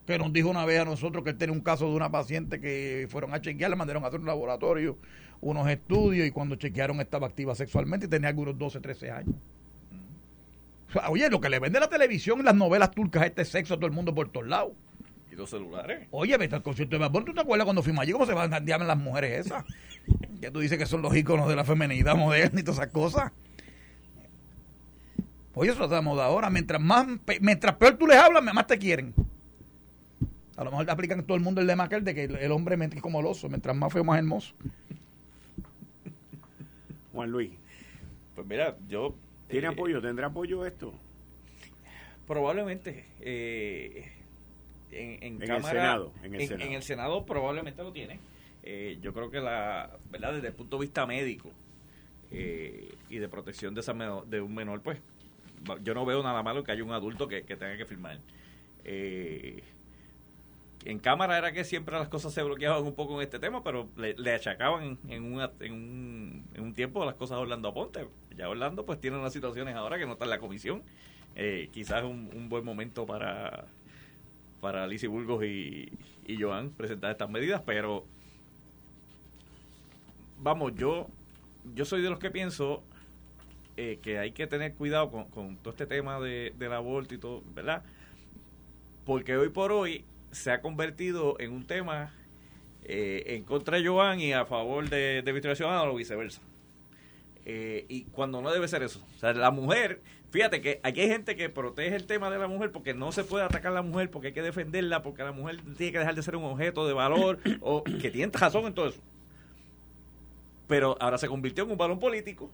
S3: que nos dijo una vez a nosotros que él tenía un caso de una paciente que fueron a chequear, le mandaron a hacer un laboratorio, unos estudios, y cuando chequearon estaba activa sexualmente y tenía algunos 12, 13 años. O sea, oye, lo que le vende la televisión y las novelas turcas, este sexo a todo el mundo por todos lados.
S4: Y los celulares.
S3: Oye, vete al concierto de Bad ¿tú te acuerdas cuando fuimos allí cómo se van a las mujeres esas? <laughs> Que tú dices que son los íconos de la femenidad moderna y todas esas cosas. Oye, eso es la moda ahora. Mientras más, pe- mientras peor tú les hablas, más te quieren. A lo mejor te aplican todo el mundo el lema aquel de que el, hombre es como el oso. Mientras más feo, más hermoso.
S2: Juan Luis,
S4: Pues mira, yo...
S2: ¿tiene
S4: eh,
S2: apoyo? ¿Tendrá apoyo esto?
S4: Probablemente. eh, en, en
S2: el
S4: Cámara-
S2: Senado, en el
S4: en,
S2: Senado.
S4: en el Senado probablemente lo tiene. Eh, yo creo que la, ¿verdad? Desde el punto de vista médico eh, y de protección de, esa menor- de un menor, pues yo no veo nada malo que haya un adulto que, que tenga que firmar. Eh, en Cámara era que siempre las cosas se bloqueaban un poco en este tema, pero le, achacaban en, una- en, un, en un tiempo las cosas a Orlando Aponte. Ya Orlando pues tiene unas situaciones ahora que no está en la comisión. Eh, quizás un, un buen momento para para Alicia Burgos y, y Joan presentar estas medidas, pero vamos, yo yo soy de los que pienso eh, que hay que tener cuidado con, todo este tema de, del aborto y todo, ¿verdad? Porque hoy por hoy se ha convertido en un tema eh, en contra de Joan y a favor de, Victoria Ciudadana o viceversa. Eh, y cuando no debe ser eso. O sea, la mujer, fíjate que aquí hay gente que protege el tema de la mujer porque no se puede atacar a la mujer, porque hay que defenderla, porque la mujer tiene que dejar de ser un objeto de valor, o que tienen razón en todo eso. Pero ahora se convirtió en un balón político.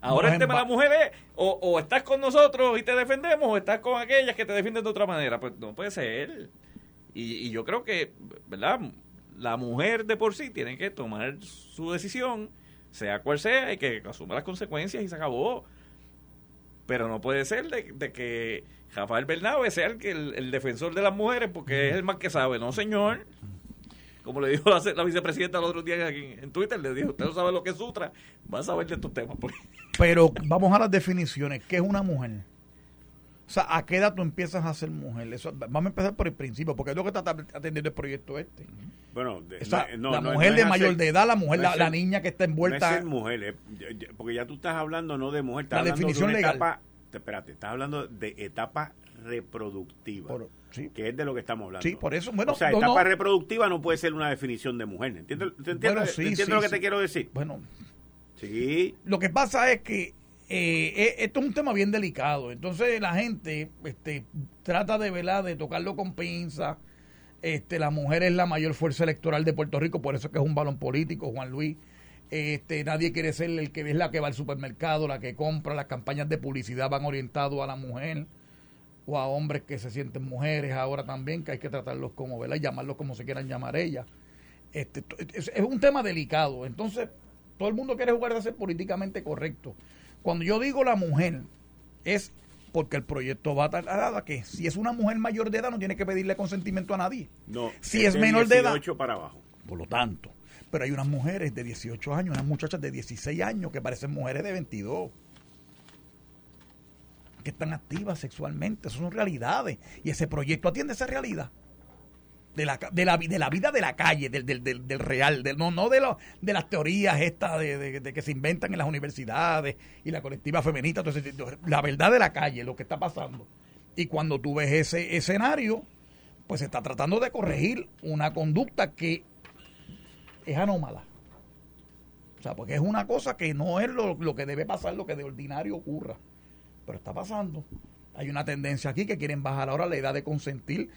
S4: Ahora el tema de la mujer es o, o estás con nosotros y te defendemos o estás con aquellas que te defienden de otra manera. Pues no puede ser. Y, y yo creo que, ¿verdad? La mujer de por sí tiene que tomar su decisión, sea cual sea, y que asuma las consecuencias y se acabó. Pero no puede ser de, de que Rafael Bernabe sea el, que el, el defensor de las mujeres porque es el más que sabe. No, señor. Como le dijo la, vicepresidenta el otro día en Twitter, le dijo, usted no sabe lo que es Sutra, va a saber de estos temas. pues".
S3: Pero vamos a las definiciones. ¿Qué es una mujer? O sea, ¿a qué edad tú empiezas a ser mujer? Eso, vamos a empezar por el principio, porque es lo que está atendiendo el proyecto este.
S2: Bueno, de-
S3: O sea,
S2: no-
S3: la
S2: no-
S3: mujer
S2: no
S3: de mayor de edad, la mujer,
S2: no
S3: la, niña que está
S2: No es
S3: envuelta.
S2: ser mujer, es- ya- porque ya tú estás hablando no de mujer, estás
S3: La
S2: hablando
S3: definición
S2: de una
S3: legal.
S2: etapa, te- espérate, estás hablando de etapa reproductiva,
S3: Por- sí.
S2: que es de lo que estamos hablando.
S3: Sí, por eso, bueno,
S2: o sea,
S3: no,
S2: etapa
S3: no.
S2: reproductiva no puede ser una definición de mujer, ¿entiendes, ¿te entiendes,
S3: Bueno,
S2: ¿te
S3: sí,
S2: entiendes
S3: sí,
S2: lo que te quiero decir?
S3: Bueno,
S2: Sí,
S3: lo que pasa es que eh, esto es un tema bien delicado. Entonces la gente este, trata de velar, de tocarlo con pinza. Este, la mujer es la mayor fuerza electoral de Puerto Rico, por eso es que es un balón político, Juan Luis. Este, nadie quiere ser el que es la que va al supermercado, la que compra, las campañas de publicidad van orientadas a la mujer o a hombres que se sienten mujeres ahora también, que hay que tratarlos como, ¿verdad? Y llamarlos como se quieran llamar ellas. Este, es, un tema delicado. Entonces, todo el mundo quiere jugar de ser políticamente correcto. Cuando yo digo la mujer, es porque el proyecto va a que si es una mujer mayor de edad no tiene que pedirle consentimiento a nadie.
S2: No,
S3: si es, menor de edad.
S2: para abajo.
S3: Por lo tanto, pero hay unas mujeres de 18 años, unas muchachas de 16 años que parecen mujeres de 22 que están activas sexualmente. Eso son realidades. Y ese proyecto atiende esa realidad. De la, de la, de la vida de la calle, del, del, del, real, del, no, no de, lo, de las teorías estas de, que se inventan en las universidades y la colectiva feminista, la verdad de la calle, lo que está pasando. Y cuando tú ves ese escenario, pues se está tratando de corregir una conducta que es anómala. O sea, porque es una cosa que no es lo, lo que debe pasar, lo que de ordinario ocurra pero está pasando. Hay una tendencia aquí que quieren bajar ahora la edad de consentir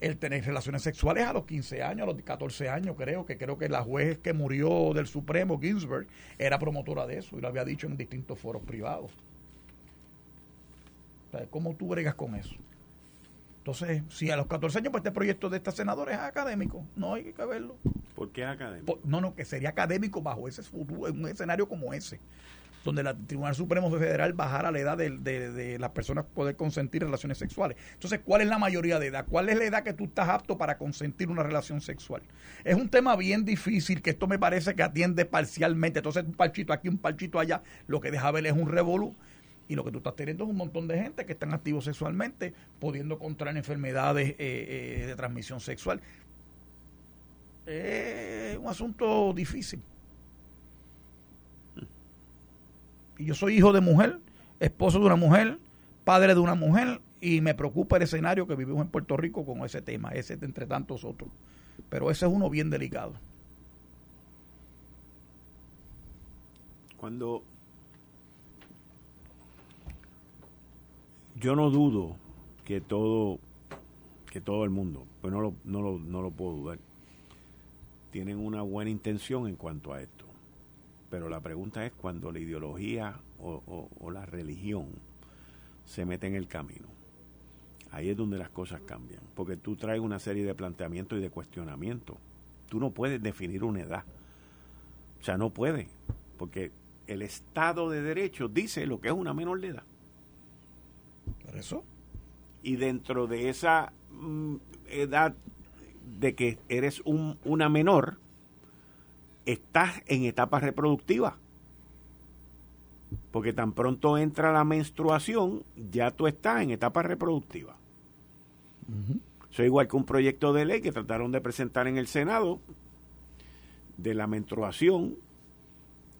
S3: el tener relaciones sexuales a los 15 años, a los 14 años, creo que creo que la juez que murió del Supremo, Ginsburg, era promotora de eso y lo había dicho en distintos foros privados. ¿Cómo tú bregas con eso? Entonces, si a los 14 años, pues este proyecto de esta senadora es académico, no hay que verlo.
S2: ¿Por qué académico?
S3: no, no, que sería académico bajo ese futuro, en un escenario como ese donde el Tribunal Supremo Federal bajara la edad de, las personas poder consentir relaciones sexuales. Entonces, ¿cuál es la mayoría de edad? ¿Cuál es la edad que tú estás apto para consentir una relación sexual? Es un tema bien difícil que esto me parece que atiende parcialmente. Entonces, un parchito aquí, un parchito allá, lo que deja ver es un revolú. Y lo que tú estás teniendo es un montón de gente que están activos sexualmente, pudiendo contraer enfermedades eh, eh, de transmisión sexual. Es un asunto difícil. Yo soy hijo de mujer, esposo de una mujer, padre de una mujer, y me preocupa el escenario que vivimos en Puerto Rico con ese tema, ese entre tantos otros. Pero ese es uno bien delicado.
S2: Cuando yo no dudo que todo que todo el mundo, pues no lo, no lo, no lo puedo dudar, tienen una buena intención en cuanto a esto. Pero la pregunta es cuando la ideología o, la religión se mete en el camino. Ahí es donde las cosas cambian. Porque tú traes una serie de planteamientos y de cuestionamientos. Tú no puedes definir una edad. O sea, no puedes. Porque el Estado de Derecho dice lo que es una menor de edad.
S3: ¿Por eso?
S2: Y dentro de esa mm, edad de que eres un, una menor, estás en etapa reproductiva. Porque tan pronto entra la menstruación, ya tú estás en etapa reproductiva. Eso es igual que un proyecto de ley que trataron de presentar en el Senado de la menstruación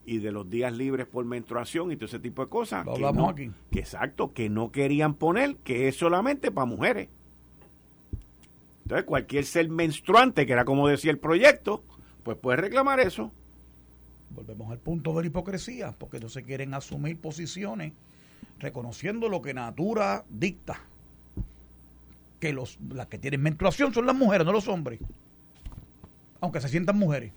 S2: y de los días libres por menstruación y todo ese tipo de cosas. que, que exacto, que no querían poner, que es solamente para mujeres. Entonces, cualquier ser menstruante, que era como decía el proyecto, pues puede reclamar eso.
S3: Volvemos al punto de la hipocresía, porque no se quieren asumir posiciones reconociendo lo que natura dicta. Que los, las que tienen menstruación son las mujeres, no los hombres. Aunque se sientan mujeres.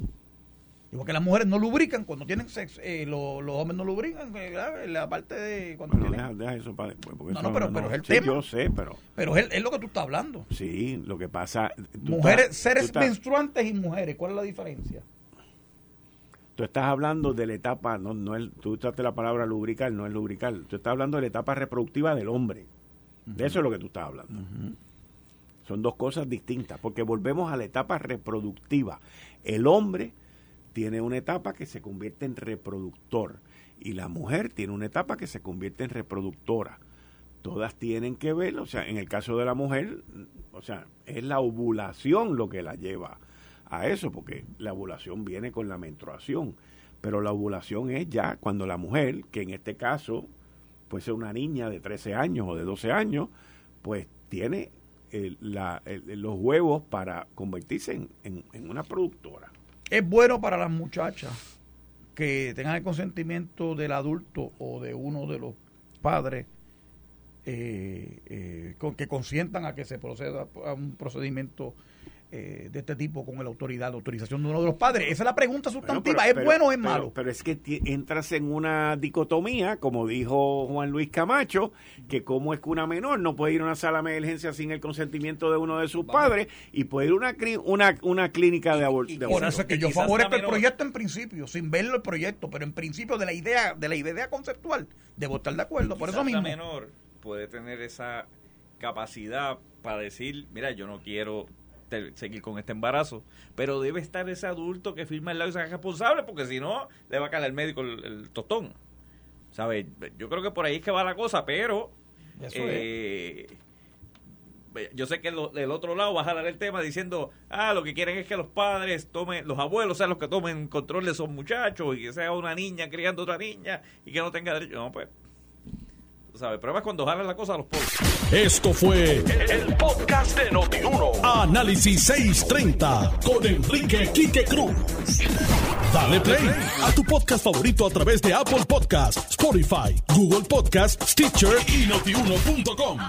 S3: Igual que las mujeres no lubrican cuando tienen sexo, eh, los, hombres no lubrican, eh, la parte de cuando
S2: deja, eso para después.
S3: no, no, pero, pero es el tema.
S2: Yo sé, pero.
S3: Pero es, es, lo que tú estás hablando.
S2: Sí, lo que pasa.
S3: Mujeres, seres menstruantes y mujeres, ¿cuál es la diferencia?
S2: Tú estás hablando de la etapa, no, no es, tú usaste la palabra lubricar, no es lubricar. Tú estás hablando de la etapa reproductiva del hombre. De eso es lo que tú estás hablando. Son dos cosas distintas, porque volvemos a la etapa reproductiva. El hombre tiene una etapa que se convierte en reproductor. Y la mujer tiene una etapa que se convierte en reproductora. Todas tienen que ver, o sea, en el caso de la mujer, o sea, es la ovulación lo que la lleva a eso, porque la ovulación viene con la menstruación, pero la ovulación es ya cuando la mujer, que en este caso puede ser una niña de 13 años o de 12 años, pues tiene los huevos para convertirse en una productora
S3: es bueno para las muchachas que tengan el consentimiento del adulto o de uno de los padres eh, eh, que consientan a que se proceda a un procedimiento eh, de este tipo con la autoridad, la autorización de uno de los padres. Esa es la pregunta sustantiva, ¿es bueno o es malo?
S2: Pero, es que entras en una dicotomía, como dijo Juan Luis Camacho, que como es que una menor no puede ir a una sala de emergencia sin el consentimiento de uno de sus padres y puede ir a una, una, una clínica de, aborto.
S3: Por eso es que yo favorezco el proyecto en principio, sin verlo el proyecto, pero en principio de la idea de la idea conceptual debo estar de acuerdo, por eso mismo.
S4: menor puede tener esa capacidad para decir, mira, yo no quiero seguir con este embarazo. Pero debe estar ese adulto que firma el lado y se responsable, porque si no, le va a caer al médico el, tostón. ¿Sabes? Yo creo que por ahí es que va la cosa, pero. Eh, yo sé que del otro lado vas a dar el tema diciendo, ah, lo que quieren es que los padres tomen, los abuelos sean los que tomen control de esos muchachos y que sea una niña criando otra niña y que no tenga derecho. No, pues ¿Sabes? Pruebas cuando jalan la cosa a los pobres.
S1: Esto fue el, podcast de Notiuno. Análisis 630 con Enrique Quique Cruz. Dale play a tu podcast favorito a través de Apple Podcasts, Spotify, Google Podcasts, Stitcher y notiuno.com.